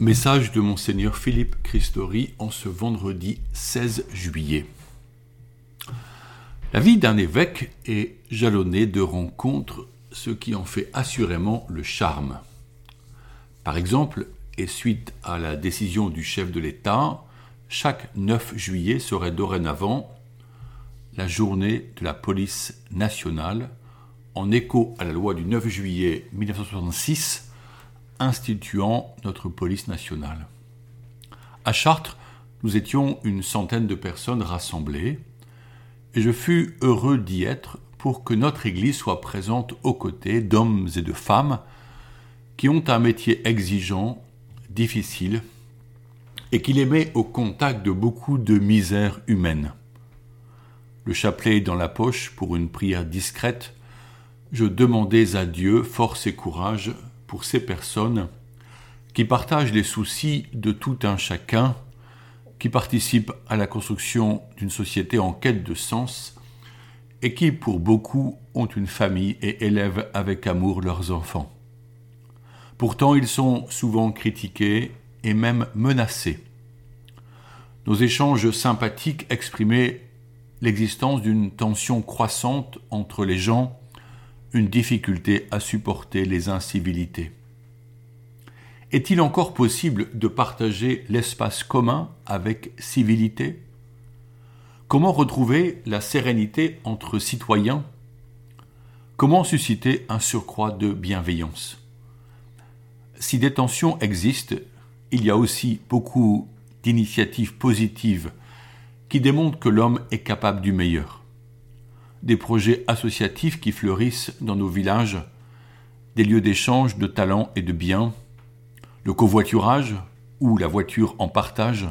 Message de Monseigneur Philippe Christori en ce vendredi 16 juillet. La vie d'un évêque est jalonnée de rencontres, ce qui en fait assurément le charme. Par exemple, et suite à la décision du chef de l'État, chaque 9 juillet serait dorénavant la journée de la police nationale, en écho à la loi du 9 juillet 1966 instituant notre police nationale. À Chartres, nous étions une centaine de personnes rassemblées, et je fus heureux d'y être pour que notre Église soit présente aux côtés d'hommes et de femmes qui ont un métier exigeant, difficile, et qui les met au contact de beaucoup de misères humaines. Le chapelet dans la poche pour une prière discrète, je demandais à Dieu force et courage pour ces personnes qui partagent les soucis de tout un chacun, qui participent à la construction d'une société en quête de sens, et qui, pour beaucoup, ont une famille et élèvent avec amour leurs enfants. Pourtant, ils sont souvent critiqués et même menacés. Nos échanges sympathiques exprimaient l'existence d'une tension croissante entre les gens une difficulté à supporter les incivilités. Est-il encore possible de partager l'espace commun avec civilité? Comment retrouver la sérénité entre citoyens? Comment susciter un surcroît de bienveillance? Si des tensions existent, il y a aussi beaucoup d'initiatives positives qui démontrent que l'homme est capable du meilleur des projets associatifs qui fleurissent dans nos villages, des lieux d'échange de talents et de biens, le covoiturage ou la voiture en partage,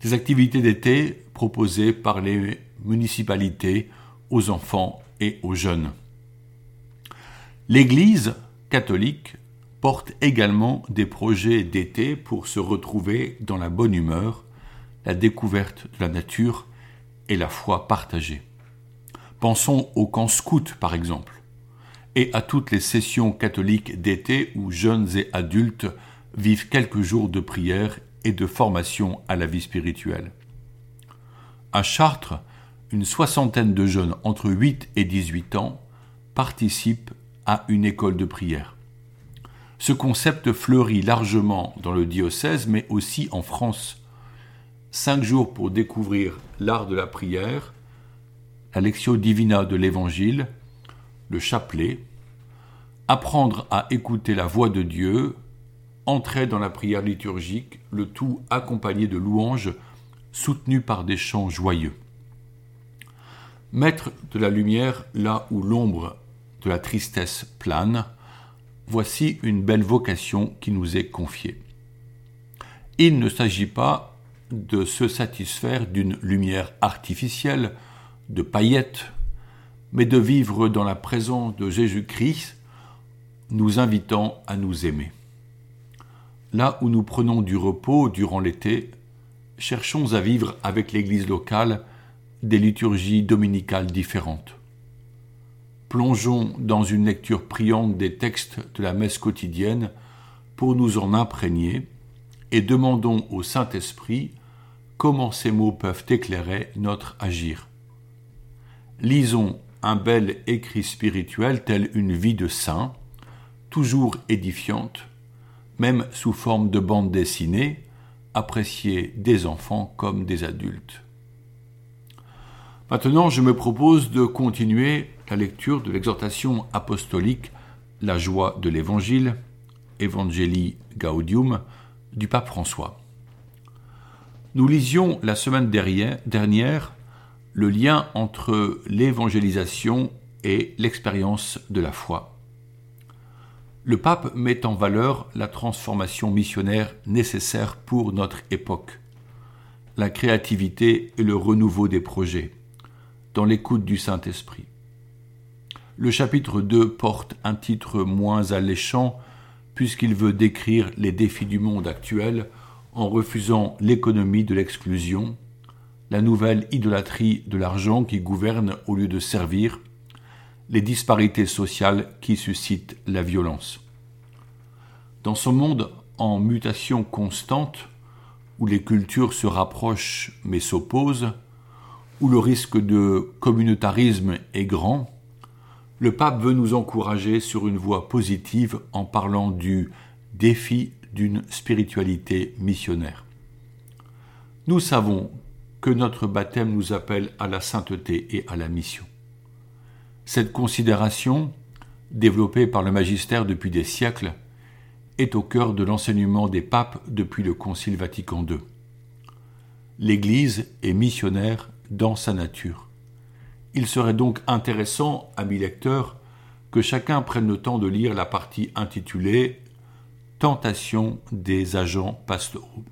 des activités d'été proposées par les municipalités aux enfants et aux jeunes. L'Église catholique porte également des projets d'été pour se retrouver dans la bonne humeur, la découverte de la nature et la foi partagée. Pensons au camp scout, par exemple, et à toutes les sessions catholiques d'été où jeunes et adultes vivent quelques jours de prière et de formation à la vie spirituelle. À Chartres, une soixantaine de jeunes entre 8 et 18 ans participent à une école de prière. Ce concept fleurit largement dans le diocèse, mais aussi en France. Cinq jours pour découvrir l'art de la prière, la Lectio Divina de l'Évangile, le chapelet, apprendre à écouter la voix de Dieu, entrer dans la prière liturgique, le tout accompagné de louanges soutenues par des chants joyeux. Mettre de la lumière là où l'ombre de la tristesse plane, voici une belle vocation qui nous est confiée. Il ne s'agit pas de se satisfaire d'une lumière artificielle, de paillettes, mais de vivre dans la présence de Jésus-Christ, nous invitant à nous aimer. Là où nous prenons du repos durant l'été, cherchons à vivre avec l'Église locale des liturgies dominicales différentes. Plongeons dans une lecture priante des textes de la messe quotidienne pour nous en imprégner et demandons au Saint-Esprit comment ces mots peuvent éclairer notre agir. Lisons un bel écrit spirituel tel une vie de saint, toujours édifiante, même sous forme de bande dessinée, appréciée des enfants comme des adultes. Maintenant, je me propose de continuer la lecture de l'exhortation apostolique La joie de l'Évangile, Evangelii Gaudium, du pape François. Nous lisions la semaine dernière le lien entre l'évangélisation et l'expérience de la foi. Le pape met en valeur la transformation missionnaire nécessaire pour notre époque, la créativité et le renouveau des projets, dans l'écoute du Saint-Esprit. Le chapitre 2 porte un titre moins alléchant puisqu'il veut décrire les défis du monde actuel en refusant l'économie de l'exclusion, la nouvelle idolâtrie de l'argent qui gouverne au lieu de servir, les disparités sociales qui suscitent la violence. Dans ce monde en mutation constante, où les cultures se rapprochent mais s'opposent, où le risque de communautarisme est grand, le pape veut nous encourager sur une voie positive en parlant du défi d'une spiritualité missionnaire. Nous savons notre baptême nous appelle à la sainteté et à la mission. Cette considération, développée par le magistère depuis des siècles, est au cœur de l'enseignement des papes depuis le Concile Vatican II. L'Église est missionnaire dans sa nature. Il serait donc intéressant, amis lecteurs, que chacun prenne le temps de lire la partie intitulée Tentation des agents pastoraux.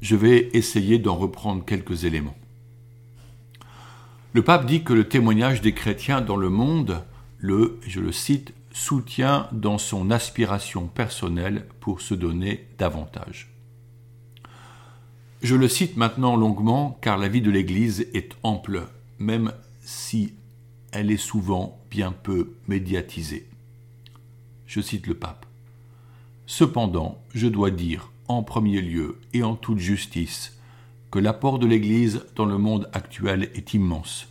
Je vais essayer d'en reprendre quelques éléments. Le pape dit que le témoignage des chrétiens dans le monde le, je le cite, soutient dans son aspiration personnelle pour se donner davantage. Je le cite maintenant longuement car la vie de l'Église est ample, même si elle est souvent bien peu médiatisée. Je cite le pape. Cependant, je dois dire, en premier lieu et en toute justice, que l'apport de l'Église dans le monde actuel est immense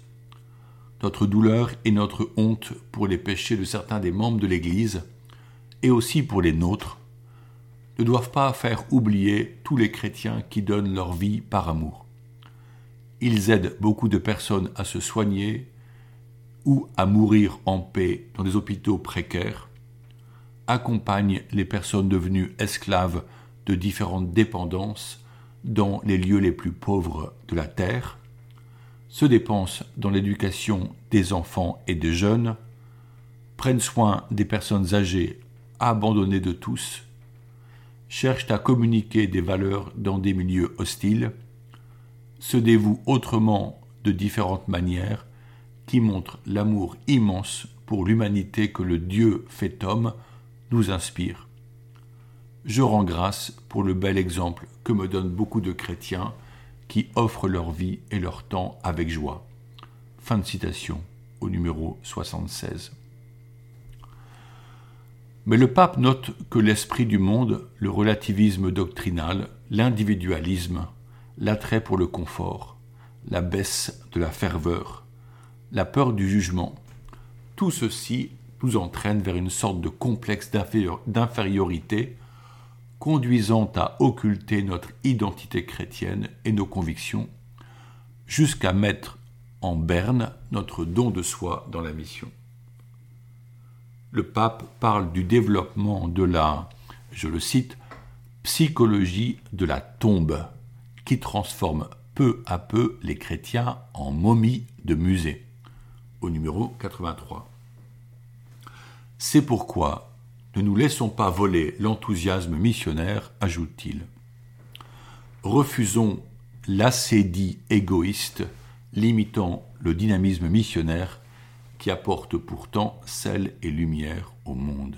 notre douleur et notre honte pour les péchés de certains des membres de l'Église, et aussi pour les nôtres, ne doivent pas faire oublier tous les chrétiens qui donnent leur vie par amour. Ils aident beaucoup de personnes à se soigner ou à mourir en paix dans des hôpitaux précaires, accompagnent les personnes devenues esclaves de différentes dépendances dans les lieux les plus pauvres de la terre, se dépensent dans l'éducation des enfants et des jeunes, prennent soin des personnes âgées abandonnées de tous, cherchent à communiquer des valeurs dans des milieux hostiles, se dévouent autrement de différentes manières qui montrent l'amour immense pour l'humanité que le Dieu fait homme nous inspire. Je rends grâce pour le bel exemple que me donnent beaucoup de chrétiens qui offrent leur vie et leur temps avec joie. Fin de citation au numéro 76. Mais le pape note que l'esprit du monde, le relativisme doctrinal, l'individualisme, l'attrait pour le confort, la baisse de la ferveur, la peur du jugement, tout ceci nous entraîne vers une sorte de complexe d'infériorité conduisant à occulter notre identité chrétienne et nos convictions, jusqu'à mettre en berne notre don de soi dans la mission. Le pape parle du développement de la, je le cite, psychologie de la tombe, qui transforme peu à peu les chrétiens en momies de musée, au numéro 83. C'est pourquoi ne nous laissons pas voler l'enthousiasme missionnaire, ajoute-t-il. Refusons l'assédie égoïste limitant le dynamisme missionnaire qui apporte pourtant sel et lumière au monde.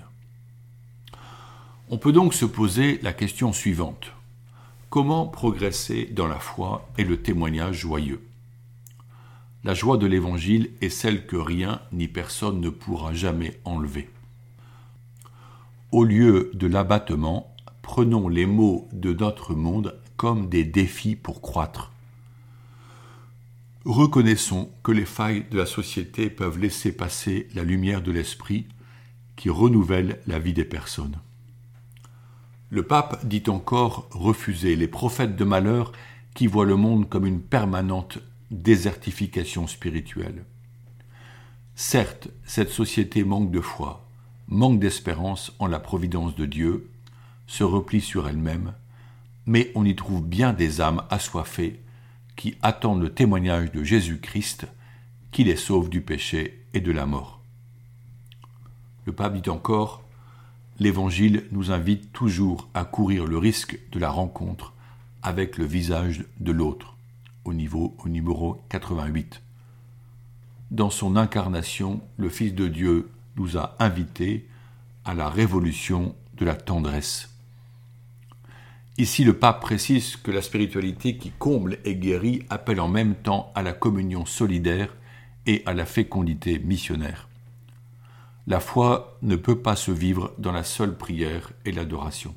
On peut donc se poser la question suivante. Comment progresser dans la foi et le témoignage joyeux? La joie de l'Évangile est celle que rien ni personne ne pourra jamais enlever. Au lieu de l'abattement, prenons les maux de notre monde comme des défis pour croître. Reconnaissons que les failles de la société peuvent laisser passer la lumière de l'esprit qui renouvelle la vie des personnes. Le pape dit encore refuser les prophètes de malheur qui voient le monde comme une permanente désertification spirituelle. Certes, cette société manque de foi, manque d'espérance en la providence de Dieu, se replie sur elle-même, mais on y trouve bien des âmes assoiffées qui attendent le témoignage de Jésus-Christ qui les sauve du péché et de la mort. Le pape dit encore, l'Évangile nous invite toujours à courir le risque de la rencontre avec le visage de l'autre, au niveau au numéro 88. Dans son incarnation, le Fils de Dieu nous a invités à la révolution de la tendresse. Ici, le pape précise que la spiritualité qui comble et guérit appelle en même temps à la communion solidaire et à la fécondité missionnaire. La foi ne peut pas se vivre dans la seule prière et l'adoration.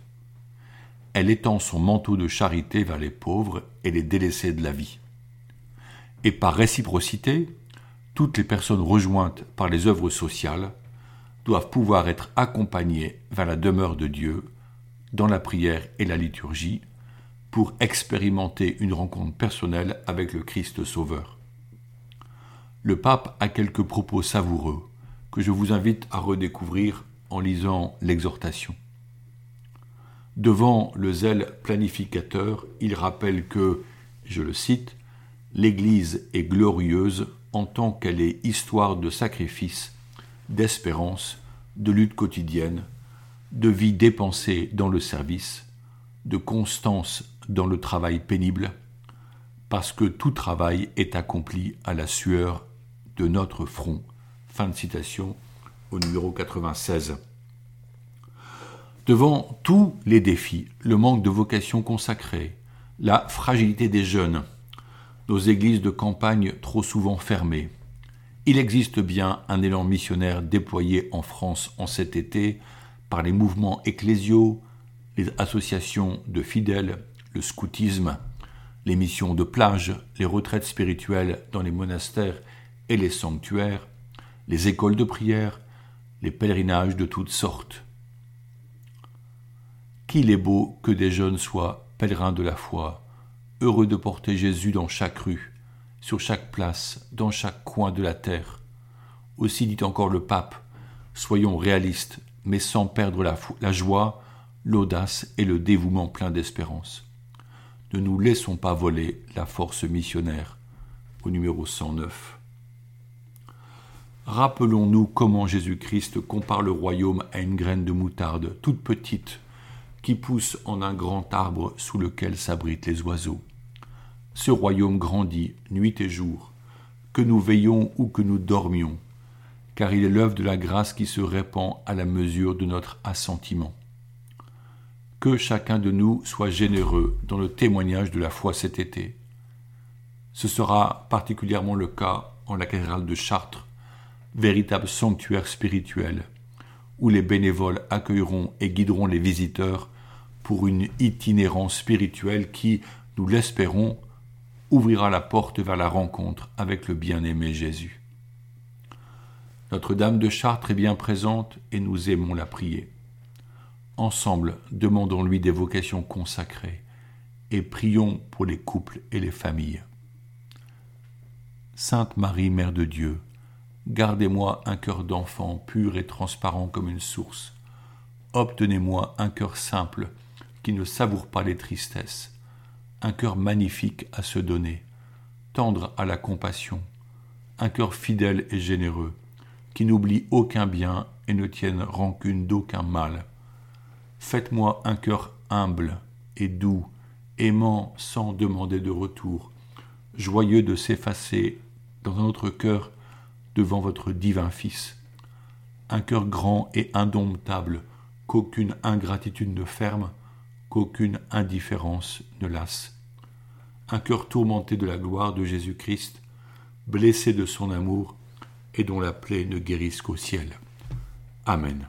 Elle étend son manteau de charité vers les pauvres et les délaissés de la vie. Et par réciprocité, toutes les personnes rejointes par les œuvres sociales doivent pouvoir être accompagnées vers la demeure de Dieu dans la prière et la liturgie pour expérimenter une rencontre personnelle avec le Christ Sauveur. Le pape a quelques propos savoureux que je vous invite à redécouvrir en lisant l'exhortation. Devant le zèle planificateur, il rappelle que, je le cite, l'Église est glorieuse en tant qu'elle est histoire de sacrifice, d'espérance, de lutte quotidienne, de vie dépensée dans le service, de constance dans le travail pénible, parce que tout travail est accompli à la sueur de notre front. Fin de citation au numéro 96. Devant tous les défis, le manque de vocation consacrée, la fragilité des jeunes, nos églises de campagne trop souvent fermées, il existe bien un élan missionnaire déployé en France en cet été par les mouvements ecclésiaux, les associations de fidèles, le scoutisme, les missions de plage, les retraites spirituelles dans les monastères et les sanctuaires, les écoles de prière, les pèlerinages de toutes sortes. Qu'il est beau que des jeunes soient pèlerins de la foi, heureux de porter Jésus dans chaque rue, sur chaque place, dans chaque coin de la terre. Aussi dit encore le pape, soyons réalistes, mais sans perdre la, joie, l'audace et le dévouement plein d'espérance. Ne nous laissons pas voler la force missionnaire au numéro 109. Rappelons-nous comment Jésus-Christ compare le royaume à une graine de moutarde, toute petite, qui pousse en un grand arbre sous lequel s'abritent les oiseaux. Ce royaume grandit nuit et jour, que nous veillons ou que nous dormions, car il est l'œuvre de la grâce qui se répand à la mesure de notre assentiment. Que chacun de nous soit généreux dans le témoignage de la foi cet été. Ce sera particulièrement le cas en la cathédrale de Chartres, véritable sanctuaire spirituel, où les bénévoles accueilleront et guideront les visiteurs pour une itinérance spirituelle qui, nous l'espérons, ouvrira la porte vers la rencontre avec le bien-aimé Jésus. Notre-Dame de Chartres est bien présente et nous aimons la prier. Ensemble, demandons-lui des vocations consacrées et prions pour les couples et les familles. Sainte Marie, Mère de Dieu, Gardez-moi un cœur d'enfant pur et transparent comme une source. Obtenez-moi un cœur simple qui ne savoure pas les tristesses, un cœur magnifique à se donner, tendre à la compassion, un cœur fidèle et généreux, qui n'oublie aucun bien et ne tienne rancune d'aucun mal. Faites-moi un cœur humble et doux, aimant sans demander de retour, joyeux de s'effacer dans un autre cœur devant votre divin Fils. Un cœur grand et indomptable, qu'aucune ingratitude ne ferme, qu'aucune indifférence ne lasse. Un cœur tourmenté de la gloire de Jésus-Christ, blessé de son amour, et dont la plaie ne guérisse qu'au ciel. Amen.